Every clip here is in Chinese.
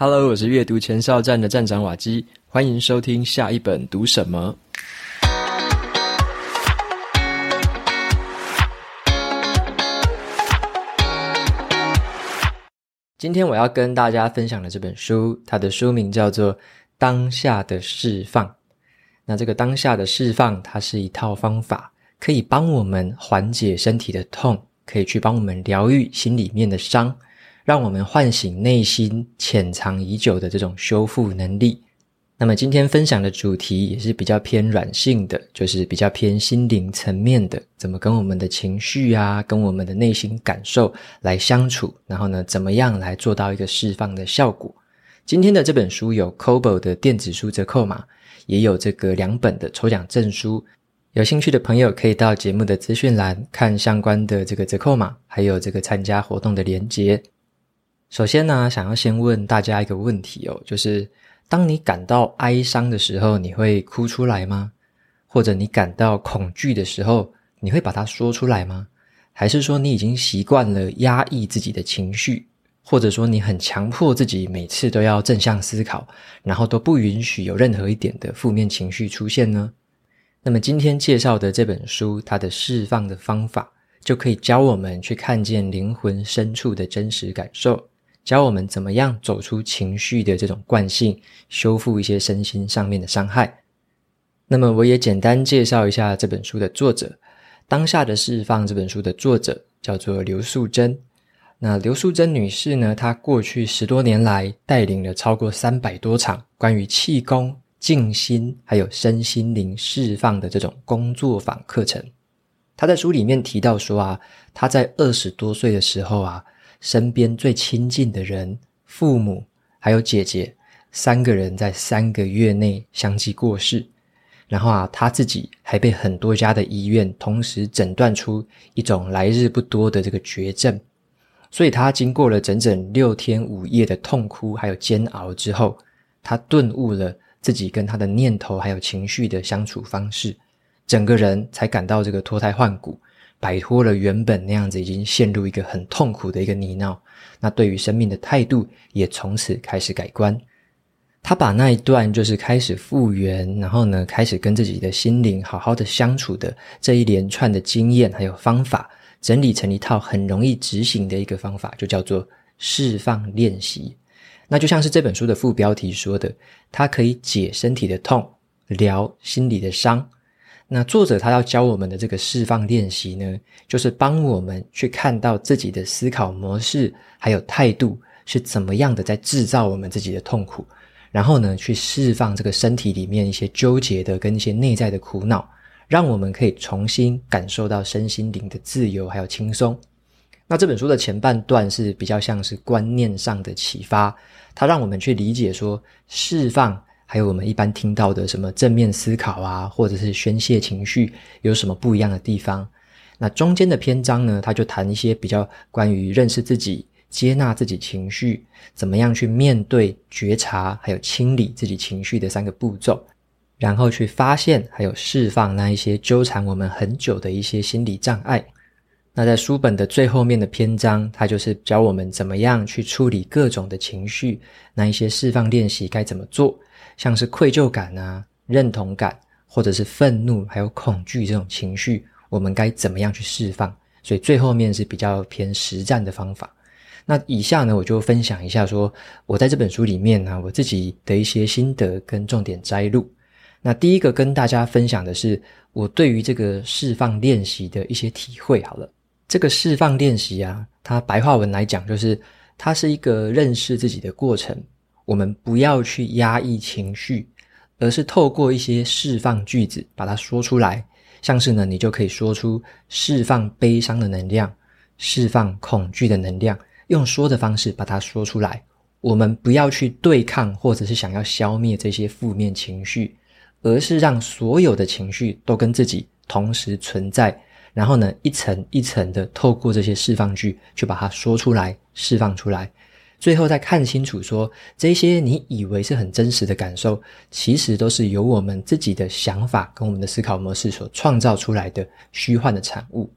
Hello，我是阅读前哨站的站长瓦基，欢迎收听下一本读什么。今天我要跟大家分享的这本书，它的书名叫做《当下的释放》。那这个当下的释放，它是一套方法，可以帮我们缓解身体的痛，可以去帮我们疗愈心里面的伤。让我们唤醒内心潜藏已久的这种修复能力。那么今天分享的主题也是比较偏软性的，就是比较偏心灵层面的，怎么跟我们的情绪啊，跟我们的内心感受来相处，然后呢，怎么样来做到一个释放的效果。今天的这本书有 Kobo 的电子书折扣码，也有这个两本的抽奖证书。有兴趣的朋友可以到节目的资讯栏看相关的这个折扣码，还有这个参加活动的链接。首先呢，想要先问大家一个问题哦，就是当你感到哀伤的时候，你会哭出来吗？或者你感到恐惧的时候，你会把它说出来吗？还是说你已经习惯了压抑自己的情绪，或者说你很强迫自己每次都要正向思考，然后都不允许有任何一点的负面情绪出现呢？那么今天介绍的这本书，它的释放的方法，就可以教我们去看见灵魂深处的真实感受。教我们怎么样走出情绪的这种惯性，修复一些身心上面的伤害。那么，我也简单介绍一下这本书的作者。《当下的释放》这本书的作者叫做刘素珍。那刘素珍女士呢，她过去十多年来带领了超过三百多场关于气功、静心还有身心灵释放的这种工作坊课程。她在书里面提到说啊，她在二十多岁的时候啊。身边最亲近的人，父母还有姐姐，三个人在三个月内相继过世。然后啊，他自己还被很多家的医院同时诊断出一种来日不多的这个绝症。所以他经过了整整六天五夜的痛哭还有煎熬之后，他顿悟了自己跟他的念头还有情绪的相处方式，整个人才感到这个脱胎换骨。摆脱了原本那样子已经陷入一个很痛苦的一个泥淖，那对于生命的态度也从此开始改观。他把那一段就是开始复原，然后呢，开始跟自己的心灵好好的相处的这一连串的经验还有方法，整理成一套很容易执行的一个方法，就叫做释放练习。那就像是这本书的副标题说的，它可以解身体的痛，疗心里的伤。那作者他要教我们的这个释放练习呢，就是帮我们去看到自己的思考模式还有态度是怎么样的在制造我们自己的痛苦，然后呢，去释放这个身体里面一些纠结的跟一些内在的苦恼，让我们可以重新感受到身心灵的自由还有轻松。那这本书的前半段是比较像是观念上的启发，它让我们去理解说释放。还有我们一般听到的什么正面思考啊，或者是宣泄情绪，有什么不一样的地方？那中间的篇章呢，他就谈一些比较关于认识自己、接纳自己情绪，怎么样去面对、觉察，还有清理自己情绪的三个步骤，然后去发现还有释放那一些纠缠我们很久的一些心理障碍。那在书本的最后面的篇章，他就是教我们怎么样去处理各种的情绪，那一些释放练习该怎么做。像是愧疚感啊、认同感，或者是愤怒，还有恐惧这种情绪，我们该怎么样去释放？所以最后面是比较偏实战的方法。那以下呢，我就分享一下说，我在这本书里面呢，我自己的一些心得跟重点摘录。那第一个跟大家分享的是我对于这个释放练习的一些体会。好了，这个释放练习啊，它白话文来讲就是，它是一个认识自己的过程。我们不要去压抑情绪，而是透过一些释放句子把它说出来。像是呢，你就可以说出释放悲伤的能量，释放恐惧的能量，用说的方式把它说出来。我们不要去对抗，或者是想要消灭这些负面情绪，而是让所有的情绪都跟自己同时存在。然后呢，一层一层的透过这些释放句去把它说出来，释放出来。最后再看清楚说，这些你以为是很真实的感受，其实都是由我们自己的想法跟我们的思考模式所创造出来的虚幻的产物。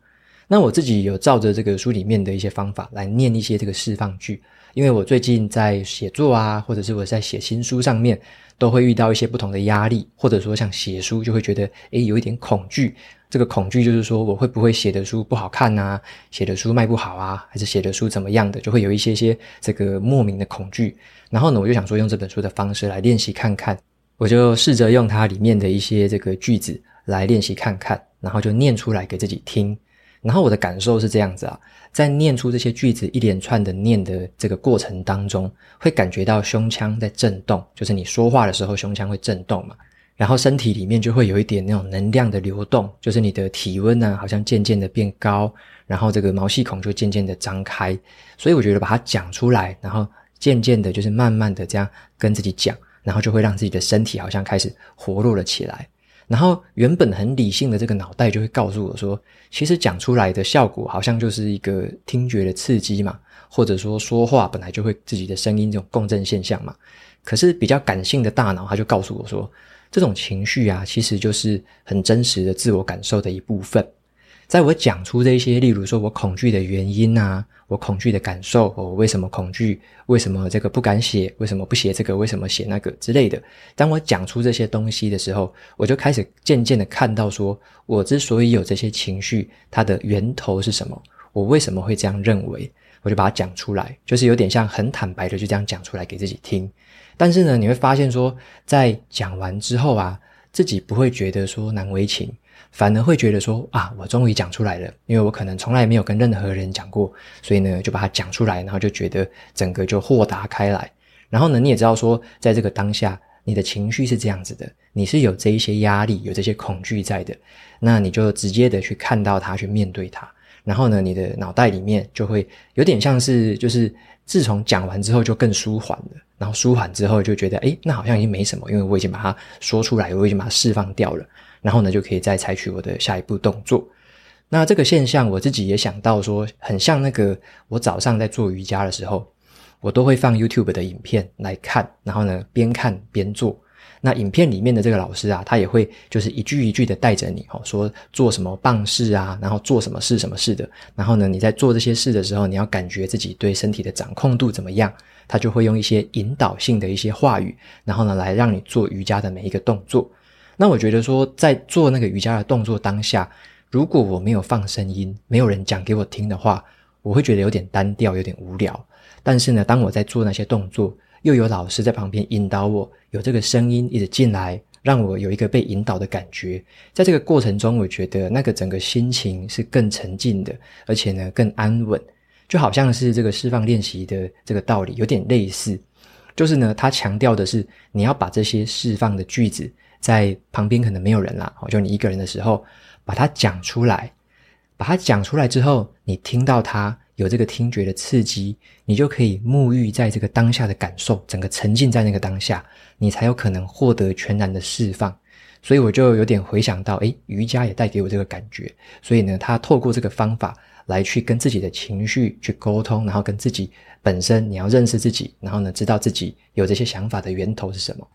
那我自己有照着这个书里面的一些方法来念一些这个释放句，因为我最近在写作啊，或者是我在写新书上面，都会遇到一些不同的压力，或者说像写书就会觉得诶有一点恐惧。这个恐惧就是说我会不会写的书不好看啊，写的书卖不好啊，还是写的书怎么样的，就会有一些些这个莫名的恐惧。然后呢，我就想说用这本书的方式来练习看看，我就试着用它里面的一些这个句子来练习看看，然后就念出来给自己听。然后我的感受是这样子啊，在念出这些句子一连串的念的这个过程当中，会感觉到胸腔在震动，就是你说话的时候胸腔会震动嘛，然后身体里面就会有一点那种能量的流动，就是你的体温呢好像渐渐的变高，然后这个毛细孔就渐渐的张开，所以我觉得把它讲出来，然后渐渐的就是慢慢的这样跟自己讲，然后就会让自己的身体好像开始活络了起来。然后原本很理性的这个脑袋就会告诉我说，其实讲出来的效果好像就是一个听觉的刺激嘛，或者说说话本来就会自己的声音这种共振现象嘛。可是比较感性的大脑，他就告诉我说，这种情绪啊，其实就是很真实的自我感受的一部分。在我讲出这些，例如说我恐惧的原因啊，我恐惧的感受，我为什么恐惧，为什么这个不敢写，为什么不写这个，为什么写那个之类的。当我讲出这些东西的时候，我就开始渐渐的看到说，我之所以有这些情绪，它的源头是什么？我为什么会这样认为？我就把它讲出来，就是有点像很坦白的就这样讲出来给自己听。但是呢，你会发现说，在讲完之后啊，自己不会觉得说难为情。反而会觉得说啊，我终于讲出来了，因为我可能从来没有跟任何人讲过，所以呢，就把它讲出来，然后就觉得整个就豁达开来。然后呢，你也知道说，在这个当下，你的情绪是这样子的，你是有这一些压力，有这些恐惧在的，那你就直接的去看到它，去面对它。然后呢，你的脑袋里面就会有点像是，就是自从讲完之后就更舒缓了，然后舒缓之后就觉得，诶，那好像已经没什么，因为我已经把它说出来，我已经把它释放掉了。然后呢，就可以再采取我的下一步动作。那这个现象，我自己也想到说，很像那个我早上在做瑜伽的时候，我都会放 YouTube 的影片来看，然后呢，边看边做。那影片里面的这个老师啊，他也会就是一句一句的带着你哦，说做什么棒式啊，然后做什么事什么事的。然后呢，你在做这些事的时候，你要感觉自己对身体的掌控度怎么样？他就会用一些引导性的一些话语，然后呢，来让你做瑜伽的每一个动作。那我觉得说，在做那个瑜伽的动作当下，如果我没有放声音，没有人讲给我听的话，我会觉得有点单调，有点无聊。但是呢，当我在做那些动作，又有老师在旁边引导我，有这个声音一直进来，让我有一个被引导的感觉。在这个过程中，我觉得那个整个心情是更沉静的，而且呢更安稳，就好像是这个释放练习的这个道理有点类似。就是呢，他强调的是你要把这些释放的句子。在旁边可能没有人啦，就你一个人的时候，把它讲出来，把它讲出来之后，你听到它有这个听觉的刺激，你就可以沐浴在这个当下的感受，整个沉浸在那个当下，你才有可能获得全然的释放。所以我就有点回想到，诶，瑜伽也带给我这个感觉。所以呢，他透过这个方法来去跟自己的情绪去沟通，然后跟自己本身，你要认识自己，然后呢，知道自己有这些想法的源头是什么。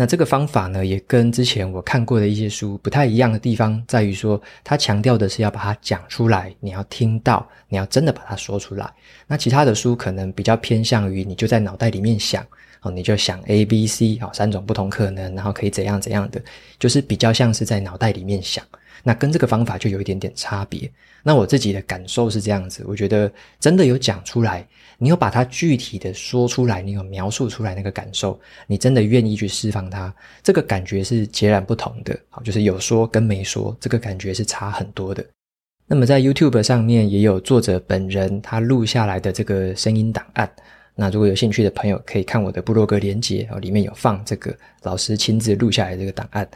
那这个方法呢，也跟之前我看过的一些书不太一样的地方，在于说，它强调的是要把它讲出来，你要听到，你要真的把它说出来。那其他的书可能比较偏向于，你就在脑袋里面想，哦，你就想 A、B、C，哦，三种不同可能，然后可以怎样怎样的，就是比较像是在脑袋里面想。那跟这个方法就有一点点差别。那我自己的感受是这样子，我觉得真的有讲出来。你有把它具体的说出来，你有描述出来那个感受，你真的愿意去释放它，这个感觉是截然不同的。好，就是有说跟没说，这个感觉是差很多的。那么在 YouTube 上面也有作者本人他录下来的这个声音档案。那如果有兴趣的朋友，可以看我的部落格连结哦，里面有放这个老师亲自录下来的这个档案。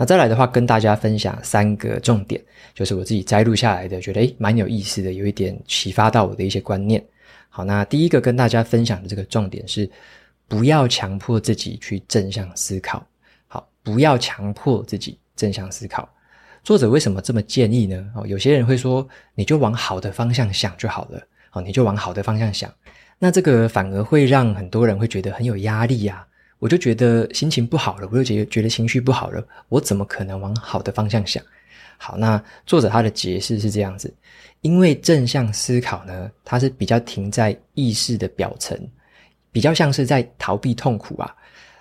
那再来的话，跟大家分享三个重点，就是我自己摘录下来的，觉得诶蛮有意思的，有一点启发到我的一些观念。好，那第一个跟大家分享的这个重点是，不要强迫自己去正向思考。好，不要强迫自己正向思考。作者为什么这么建议呢？哦，有些人会说，你就往好的方向想就好了。哦，你就往好的方向想，那这个反而会让很多人会觉得很有压力呀。我就觉得心情不好了，我就觉得觉得情绪不好了，我怎么可能往好的方向想？好，那作者他的解释是这样子，因为正向思考呢，它是比较停在意识的表层，比较像是在逃避痛苦啊。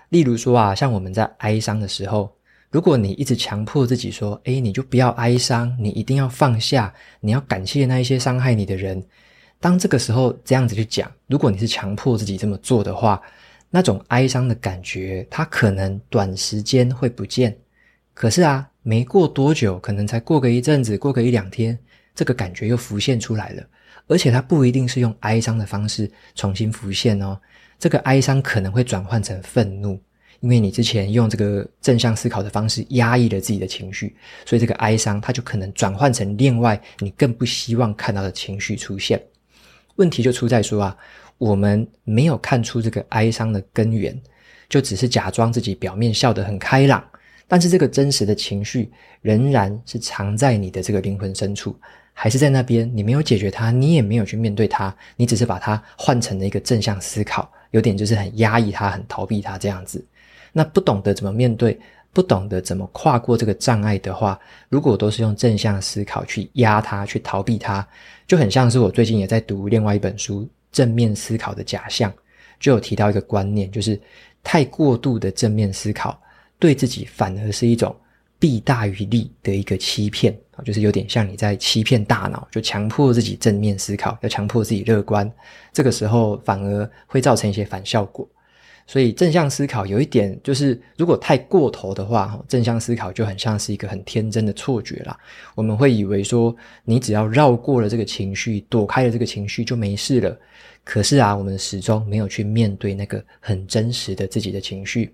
例如说啊，像我们在哀伤的时候，如果你一直强迫自己说，诶，你就不要哀伤，你一定要放下，你要感谢那一些伤害你的人。当这个时候这样子去讲，如果你是强迫自己这么做的话，那种哀伤的感觉，它可能短时间会不见。可是啊，没过多久，可能才过个一阵子，过个一两天，这个感觉又浮现出来了。而且它不一定是用哀伤的方式重新浮现哦。这个哀伤可能会转换成愤怒，因为你之前用这个正向思考的方式压抑了自己的情绪，所以这个哀伤它就可能转换成另外你更不希望看到的情绪出现。问题就出在说啊，我们没有看出这个哀伤的根源，就只是假装自己表面笑得很开朗，但是这个真实的情绪仍然是藏在你的这个灵魂深处，还是在那边，你没有解决它，你也没有去面对它，你只是把它换成了一个正向思考，有点就是很压抑它，很逃避它这样子。那不懂得怎么面对，不懂得怎么跨过这个障碍的话，如果都是用正向思考去压它，去逃避它，就很像是我最近也在读另外一本书《正面思考的假象》，就有提到一个观念，就是太过度的正面思考，对自己反而是一种弊大于利的一个欺骗啊，就是有点像你在欺骗大脑，就强迫自己正面思考，要强迫自己乐观，这个时候反而会造成一些反效果。所以正向思考有一点就是，如果太过头的话，正向思考就很像是一个很天真的错觉啦。我们会以为说，你只要绕过了这个情绪，躲开了这个情绪就没事了。可是啊，我们始终没有去面对那个很真实的自己的情绪。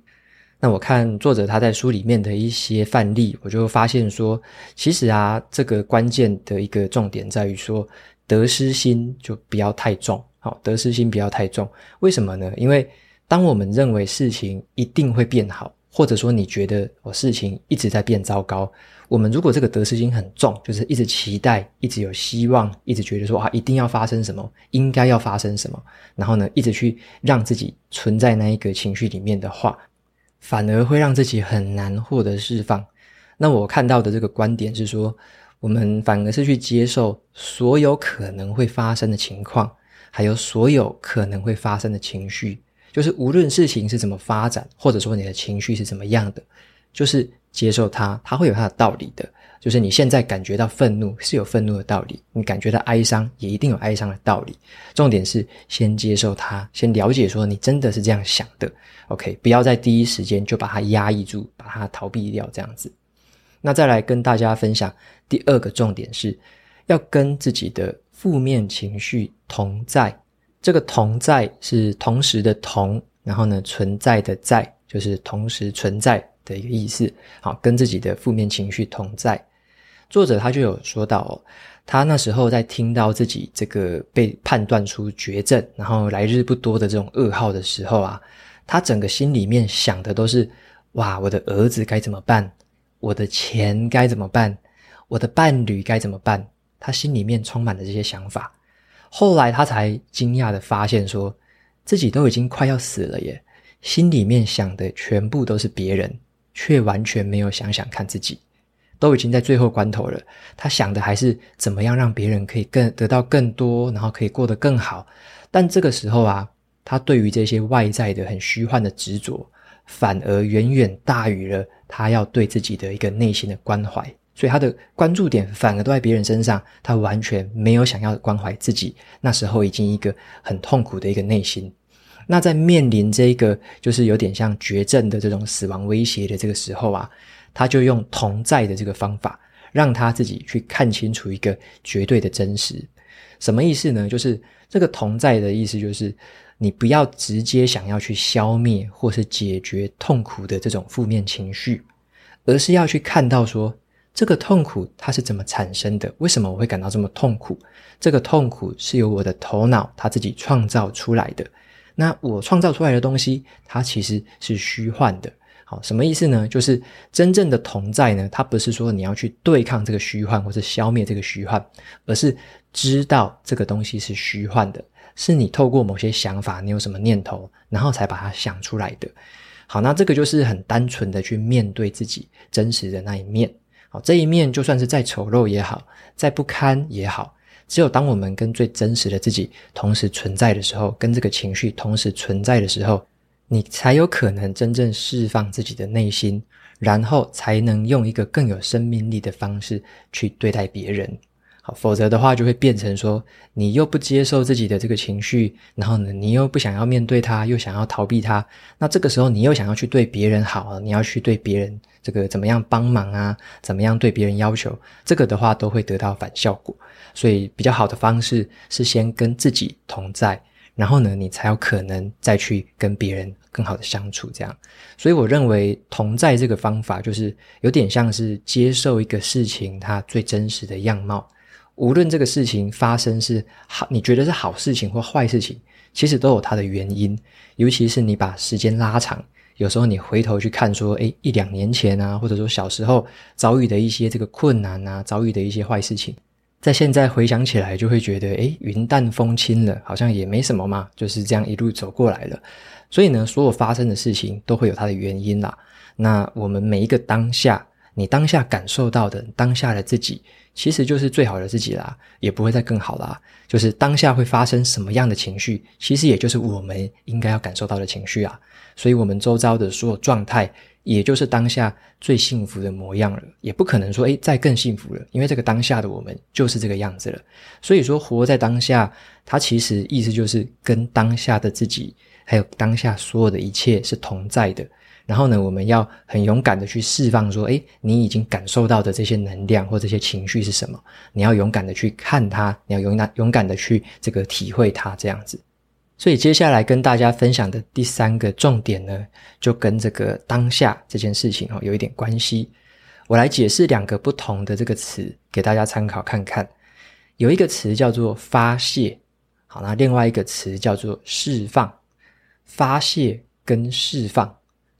那我看作者他在书里面的一些范例，我就发现说，其实啊，这个关键的一个重点在于说，得失心就不要太重。好，得失心不要太重。为什么呢？因为当我们认为事情一定会变好，或者说你觉得我事情一直在变糟糕，我们如果这个得失心很重，就是一直期待，一直有希望，一直觉得说啊，一定要发生什么，应该要发生什么，然后呢，一直去让自己存在那一个情绪里面的话，反而会让自己很难获得释放。那我看到的这个观点是说，我们反而是去接受所有可能会发生的情况，还有所有可能会发生的情绪。就是无论事情是怎么发展，或者说你的情绪是怎么样的，就是接受它，它会有它的道理的。就是你现在感觉到愤怒是有愤怒的道理，你感觉到哀伤也一定有哀伤的道理。重点是先接受它，先了解说你真的是这样想的。OK，不要在第一时间就把它压抑住，把它逃避掉这样子。那再来跟大家分享第二个重点是，要跟自己的负面情绪同在。这个同在是同时的同，然后呢，存在的在，就是同时存在的一个意思。好，跟自己的负面情绪同在。作者他就有说到哦，他那时候在听到自己这个被判断出绝症，然后来日不多的这种噩耗的时候啊，他整个心里面想的都是：哇，我的儿子该怎么办？我的钱该怎么办？我的伴侣该怎么办？他心里面充满了这些想法。后来他才惊讶地发现，说自己都已经快要死了耶，心里面想的全部都是别人，却完全没有想想看自己。都已经在最后关头了，他想的还是怎么样让别人可以更得到更多，然后可以过得更好。但这个时候啊，他对于这些外在的很虚幻的执着，反而远远大于了他要对自己的一个内心的关怀。所以他的关注点反而都在别人身上，他完全没有想要关怀自己。那时候已经一个很痛苦的一个内心。那在面临这个就是有点像绝症的这种死亡威胁的这个时候啊，他就用同在的这个方法，让他自己去看清楚一个绝对的真实。什么意思呢？就是这个同在的意思，就是你不要直接想要去消灭或是解决痛苦的这种负面情绪，而是要去看到说。这个痛苦它是怎么产生的？为什么我会感到这么痛苦？这个痛苦是由我的头脑它自己创造出来的。那我创造出来的东西，它其实是虚幻的。好，什么意思呢？就是真正的同在呢，它不是说你要去对抗这个虚幻，或是消灭这个虚幻，而是知道这个东西是虚幻的，是你透过某些想法，你有什么念头，然后才把它想出来的。好，那这个就是很单纯的去面对自己真实的那一面。好，这一面就算是再丑陋也好，再不堪也好，只有当我们跟最真实的自己同时存在的时候，跟这个情绪同时存在的时候，你才有可能真正释放自己的内心，然后才能用一个更有生命力的方式去对待别人。好，否则的话就会变成说，你又不接受自己的这个情绪，然后呢，你又不想要面对它，又想要逃避它。那这个时候，你又想要去对别人好，你要去对别人这个怎么样帮忙啊？怎么样对别人要求？这个的话都会得到反效果。所以，比较好的方式是先跟自己同在，然后呢，你才有可能再去跟别人更好的相处。这样，所以我认为同在这个方法，就是有点像是接受一个事情它最真实的样貌。无论这个事情发生是好，你觉得是好事情或坏事情，其实都有它的原因。尤其是你把时间拉长，有时候你回头去看，说，诶，一两年前啊，或者说小时候遭遇的一些这个困难啊，遭遇的一些坏事情，在现在回想起来，就会觉得，诶，云淡风轻了，好像也没什么嘛，就是这样一路走过来了。所以呢，所有发生的事情都会有它的原因啦。那我们每一个当下，你当下感受到的当下的自己。其实就是最好的自己啦，也不会再更好啦。就是当下会发生什么样的情绪，其实也就是我们应该要感受到的情绪啊。所以，我们周遭的所有状态，也就是当下最幸福的模样了。也不可能说，诶，再更幸福了，因为这个当下的我们就是这个样子了。所以说，活在当下，它其实意思就是跟当下的自己，还有当下所有的一切是同在的。然后呢，我们要很勇敢的去释放，说，诶，你已经感受到的这些能量或这些情绪是什么？你要勇敢的去看它，你要勇敢勇敢的去这个体会它，这样子。所以接下来跟大家分享的第三个重点呢，就跟这个当下这件事情哦有一点关系。我来解释两个不同的这个词给大家参考看看。有一个词叫做发泄，好，那另外一个词叫做释放。发泄跟释放。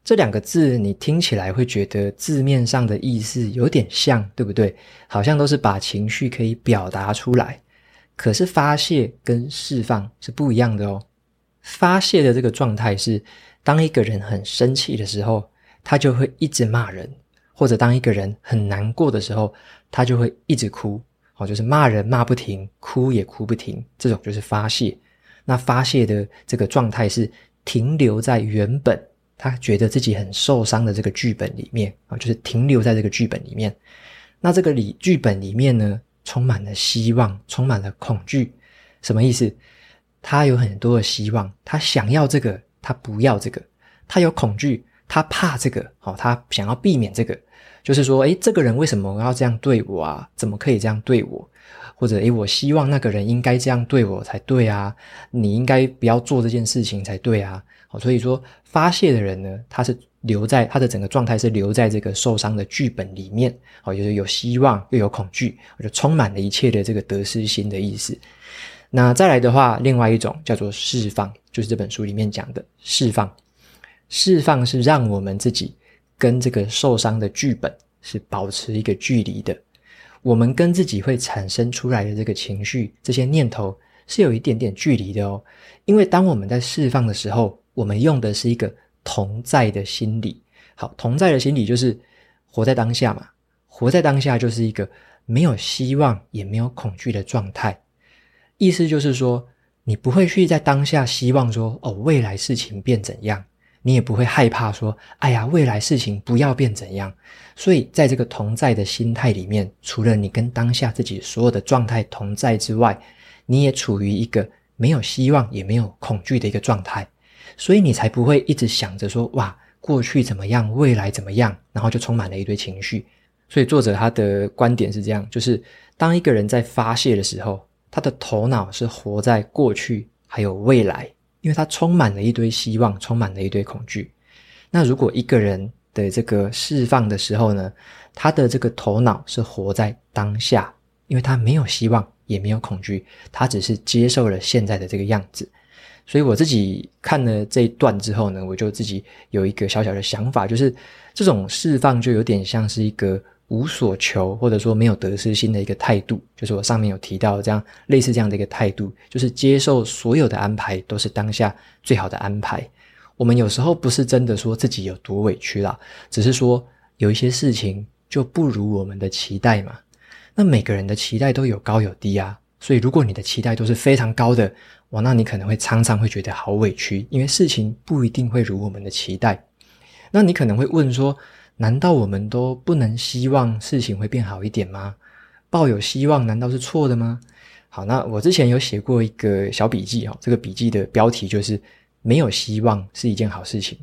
这两个字你听起来会觉得字面上的意思有点像，对不对？好像都是把情绪可以表达出来。可是发泄跟释放是不一样的哦。发泄的这个状态是，当一个人很生气的时候，他就会一直骂人；或者当一个人很难过的时候，他就会一直哭。哦，就是骂人骂不停，哭也哭不停，这种就是发泄。那发泄的这个状态是停留在原本。他觉得自己很受伤的这个剧本里面啊，就是停留在这个剧本里面。那这个里剧本里面呢，充满了希望，充满了恐惧。什么意思？他有很多的希望，他想要这个，他不要这个。他有恐惧，他怕这个，哦，他想要避免这个。就是说，诶，这个人为什么要这样对我啊？怎么可以这样对我？或者，诶，我希望那个人应该这样对我才对啊。你应该不要做这件事情才对啊。所以说，发泄的人呢，他是留在他的整个状态是留在这个受伤的剧本里面，哦，就是有希望又有恐惧，就充满了一切的这个得失心的意思。那再来的话，另外一种叫做释放，就是这本书里面讲的释放。释放是让我们自己跟这个受伤的剧本是保持一个距离的。我们跟自己会产生出来的这个情绪，这些念头是有一点点距离的哦。因为当我们在释放的时候，我们用的是一个同在的心理，好，同在的心理就是活在当下嘛。活在当下就是一个没有希望也没有恐惧的状态。意思就是说，你不会去在当下希望说，哦，未来事情变怎样，你也不会害怕说，哎呀，未来事情不要变怎样。所以，在这个同在的心态里面，除了你跟当下自己所有的状态同在之外，你也处于一个没有希望也没有恐惧的一个状态。所以你才不会一直想着说，哇，过去怎么样，未来怎么样，然后就充满了一堆情绪。所以作者他的观点是这样，就是当一个人在发泄的时候，他的头脑是活在过去还有未来，因为他充满了一堆希望，充满了一堆恐惧。那如果一个人的这个释放的时候呢，他的这个头脑是活在当下，因为他没有希望，也没有恐惧，他只是接受了现在的这个样子。所以我自己看了这一段之后呢，我就自己有一个小小的想法，就是这种释放就有点像是一个无所求，或者说没有得失心的一个态度。就是我上面有提到这样类似这样的一个态度，就是接受所有的安排都是当下最好的安排。我们有时候不是真的说自己有多委屈啦，只是说有一些事情就不如我们的期待嘛。那每个人的期待都有高有低啊。所以如果你的期待都是非常高的，哇，那你可能会常常会觉得好委屈，因为事情不一定会如我们的期待。那你可能会问说，难道我们都不能希望事情会变好一点吗？抱有希望难道是错的吗？好，那我之前有写过一个小笔记哦，这个笔记的标题就是“没有希望是一件好事情”。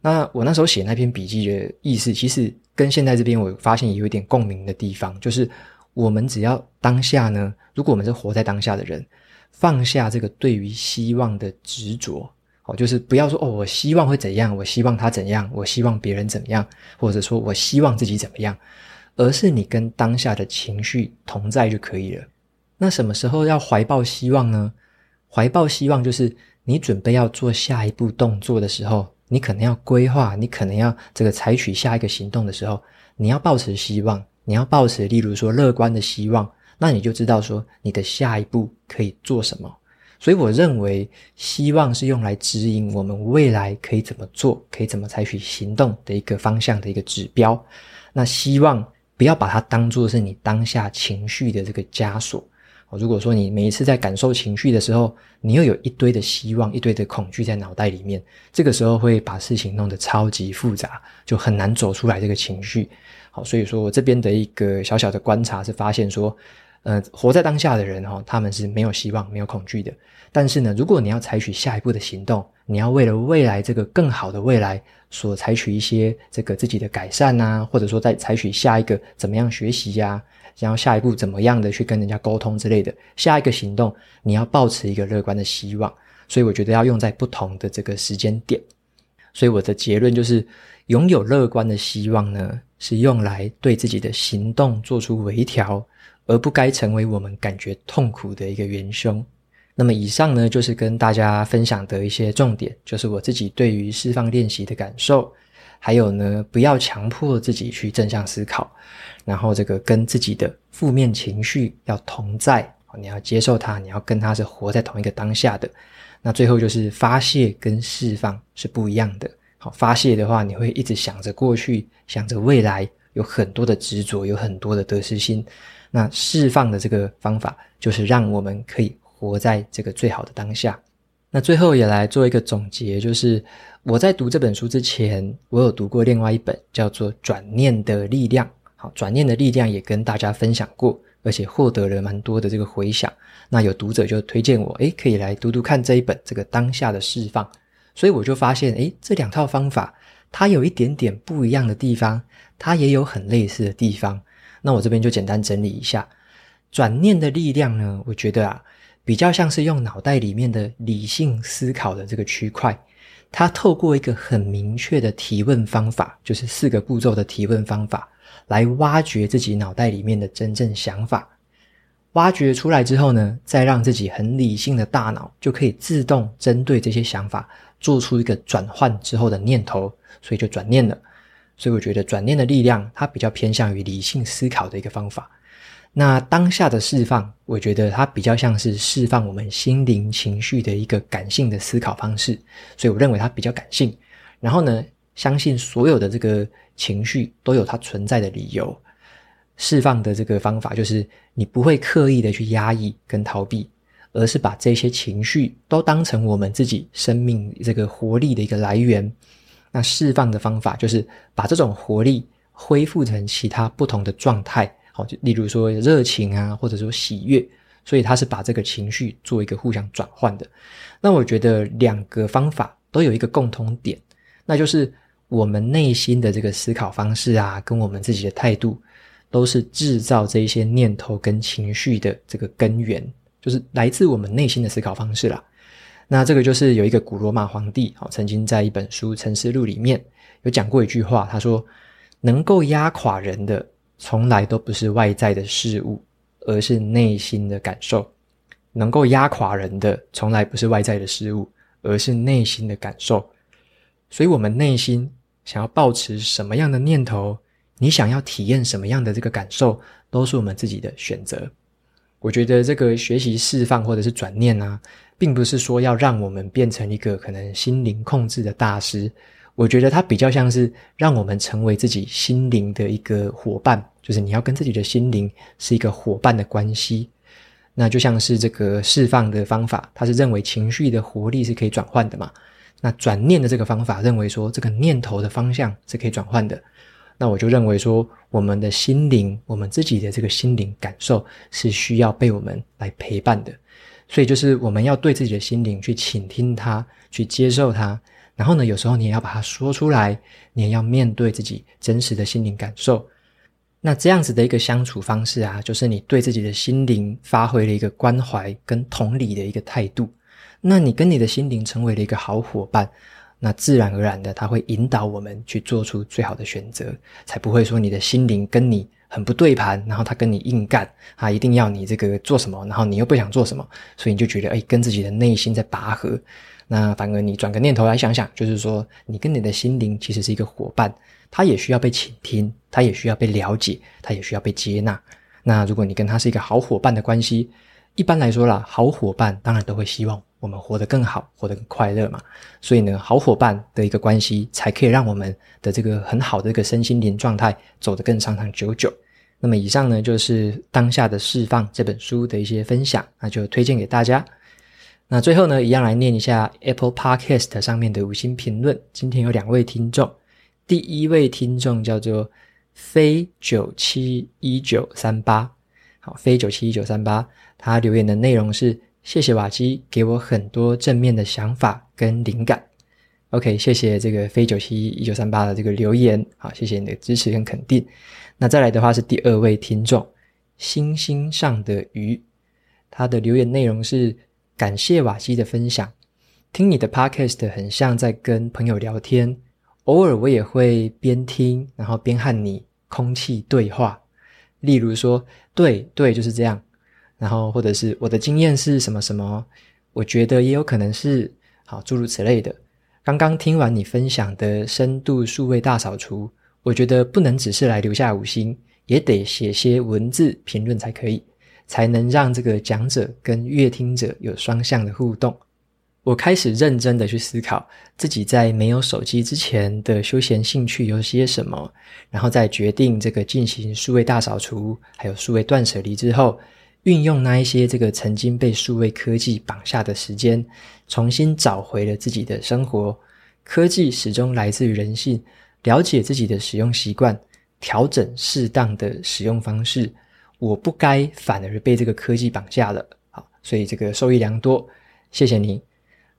那我那时候写那篇笔记的意思，其实跟现在这边我发现也有一点共鸣的地方，就是。我们只要当下呢，如果我们是活在当下的人，放下这个对于希望的执着，哦，就是不要说哦，我希望会怎样，我希望他怎样，我希望别人怎么样，或者说我希望自己怎么样，而是你跟当下的情绪同在就可以了。那什么时候要怀抱希望呢？怀抱希望就是你准备要做下一步动作的时候，你可能要规划，你可能要这个采取下一个行动的时候，你要抱持希望。你要抱持，例如说乐观的希望，那你就知道说你的下一步可以做什么。所以我认为，希望是用来指引我们未来可以怎么做，可以怎么采取行动的一个方向的一个指标。那希望不要把它当做是你当下情绪的这个枷锁。如果说你每一次在感受情绪的时候，你又有一堆的希望、一堆的恐惧在脑袋里面，这个时候会把事情弄得超级复杂，就很难走出来这个情绪。好，所以说我这边的一个小小的观察是发现说，呃，活在当下的人哈，他们是没有希望、没有恐惧的。但是呢，如果你要采取下一步的行动，你要为了未来这个更好的未来所采取一些这个自己的改善啊，或者说再采取下一个怎么样学习呀？然后下一步怎么样的去跟人家沟通之类的，下一个行动你要保持一个乐观的希望，所以我觉得要用在不同的这个时间点。所以我的结论就是，拥有乐观的希望呢，是用来对自己的行动做出微调，而不该成为我们感觉痛苦的一个元凶。那么以上呢，就是跟大家分享的一些重点，就是我自己对于释放练习的感受。还有呢，不要强迫自己去正向思考，然后这个跟自己的负面情绪要同在，你要接受它，你要跟它是活在同一个当下的。那最后就是发泄跟释放是不一样的。好，发泄的话，你会一直想着过去，想着未来，有很多的执着，有很多的得失心。那释放的这个方法，就是让我们可以活在这个最好的当下。那最后也来做一个总结，就是我在读这本书之前，我有读过另外一本叫做《转念的力量》。好，《转念的力量》也跟大家分享过，而且获得了蛮多的这个回响。那有读者就推荐我，诶，可以来读读看这一本这个当下的释放。所以我就发现，诶，这两套方法它有一点点不一样的地方，它也有很类似的地方。那我这边就简单整理一下，《转念的力量》呢，我觉得啊。比较像是用脑袋里面的理性思考的这个区块，它透过一个很明确的提问方法，就是四个步骤的提问方法，来挖掘自己脑袋里面的真正想法。挖掘出来之后呢，再让自己很理性的大脑就可以自动针对这些想法做出一个转换之后的念头，所以就转念了。所以我觉得转念的力量，它比较偏向于理性思考的一个方法。那当下的释放，我觉得它比较像是释放我们心灵情绪的一个感性的思考方式，所以我认为它比较感性。然后呢，相信所有的这个情绪都有它存在的理由。释放的这个方法就是你不会刻意的去压抑跟逃避，而是把这些情绪都当成我们自己生命这个活力的一个来源。那释放的方法就是把这种活力恢复成其他不同的状态。好，就例如说热情啊，或者说喜悦，所以他是把这个情绪做一个互相转换的。那我觉得两个方法都有一个共同点，那就是我们内心的这个思考方式啊，跟我们自己的态度，都是制造这一些念头跟情绪的这个根源，就是来自我们内心的思考方式啦。那这个就是有一个古罗马皇帝，好，曾经在一本书《沉思录》里面有讲过一句话，他说：“能够压垮人的。”从来都不是外在的事物，而是内心的感受。能够压垮人的，从来不是外在的事物，而是内心的感受。所以，我们内心想要保持什么样的念头，你想要体验什么样的这个感受，都是我们自己的选择。我觉得这个学习释放或者是转念啊，并不是说要让我们变成一个可能心灵控制的大师。我觉得它比较像是让我们成为自己心灵的一个伙伴，就是你要跟自己的心灵是一个伙伴的关系。那就像是这个释放的方法，它是认为情绪的活力是可以转换的嘛。那转念的这个方法认为说，这个念头的方向是可以转换的。那我就认为说，我们的心灵，我们自己的这个心灵感受是需要被我们来陪伴的。所以就是我们要对自己的心灵去倾听它，去接受它。然后呢，有时候你也要把它说出来，你也要面对自己真实的心灵感受。那这样子的一个相处方式啊，就是你对自己的心灵发挥了一个关怀跟同理的一个态度。那你跟你的心灵成为了一个好伙伴，那自然而然的，他会引导我们去做出最好的选择，才不会说你的心灵跟你很不对盘，然后他跟你硬干啊，一定要你这个做什么，然后你又不想做什么，所以你就觉得哎，跟自己的内心在拔河。那反而你转个念头来想想，就是说你跟你的心灵其实是一个伙伴，他也需要被倾听，他也需要被了解，他也需要被接纳。那如果你跟他是一个好伙伴的关系，一般来说啦，好伙伴当然都会希望。我们活得更好，活得更快乐嘛。所以呢，好伙伴的一个关系，才可以让我们的这个很好的一个身心灵状态走得更长长久久。那么以上呢，就是当下的释放这本书的一些分享，那就推荐给大家。那最后呢，一样来念一下 Apple Podcast 上面的五星评论。今天有两位听众，第一位听众叫做飞九七一九三八，好，飞九七一九三八，他留言的内容是。谢谢瓦基给我很多正面的想法跟灵感。OK，谢谢这个飞九七一九三八的这个留言，好，谢谢你的支持跟肯定。那再来的话是第二位听众，星星上的鱼，他的留言内容是感谢瓦西的分享，听你的 Podcast 很像在跟朋友聊天，偶尔我也会边听然后边和你空气对话，例如说，对对就是这样。然后，或者是我的经验是什么什么，我觉得也有可能是好，诸如此类的。刚刚听完你分享的深度数位大扫除，我觉得不能只是来留下五星，也得写些文字评论才可以，才能让这个讲者跟阅听者有双向的互动。我开始认真的去思考自己在没有手机之前的休闲兴趣有些什么，然后再决定这个进行数位大扫除，还有数位断舍离之后。运用那一些这个曾经被数位科技绑下的时间，重新找回了自己的生活。科技始终来自于人性，了解自己的使用习惯，调整适当的使用方式。我不该反而被这个科技绑架了。好，所以这个受益良多，谢谢你。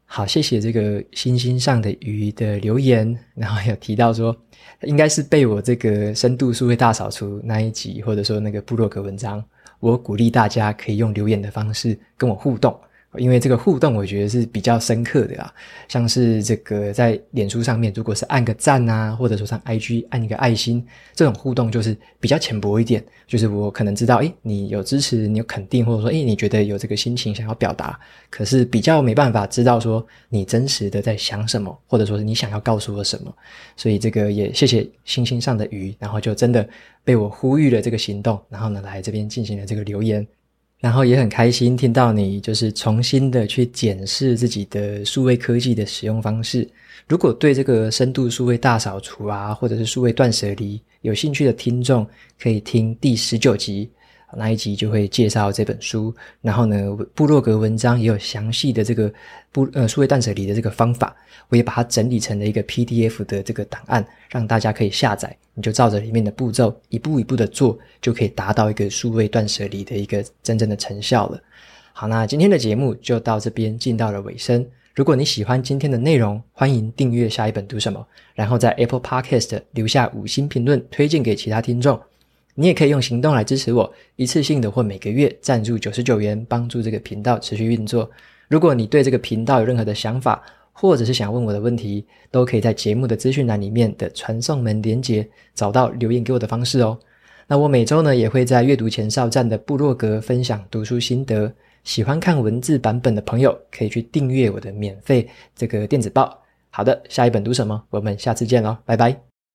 好，谢谢这个星星上的鱼的留言，然后有提到说，应该是被我这个深度数位大扫除那一集，或者说那个布洛克文章。我鼓励大家可以用留言的方式跟我互动。因为这个互动，我觉得是比较深刻的啊，像是这个在脸书上面，如果是按个赞啊，或者说上 IG 按一个爱心，这种互动就是比较浅薄一点。就是我可能知道，诶，你有支持，你有肯定，或者说，诶，你觉得有这个心情想要表达，可是比较没办法知道说你真实的在想什么，或者说是你想要告诉我什么。所以这个也谢谢星星上的鱼，然后就真的被我呼吁了这个行动，然后呢来这边进行了这个留言。然后也很开心听到你就是重新的去检视自己的数位科技的使用方式。如果对这个深度数位大扫除啊，或者是数位断舍离有兴趣的听众，可以听第十九集。那一集就会介绍这本书，然后呢，布洛格文章也有详细的这个不呃数位断舍离的这个方法，我也把它整理成了一个 PDF 的这个档案，让大家可以下载，你就照着里面的步骤一步一步的做，就可以达到一个数位断舍离的一个真正的成效了。好，那今天的节目就到这边进到了尾声。如果你喜欢今天的内容，欢迎订阅下一本读什么，然后在 Apple Podcast 留下五星评论，推荐给其他听众。你也可以用行动来支持我，一次性的或每个月赞助九十九元，帮助这个频道持续运作。如果你对这个频道有任何的想法，或者是想问我的问题，都可以在节目的资讯栏里面的传送门连接找到留言给我的方式哦。那我每周呢也会在阅读前哨站的部落格分享读书心得，喜欢看文字版本的朋友可以去订阅我的免费这个电子报。好的，下一本读什么？我们下次见喽，拜拜。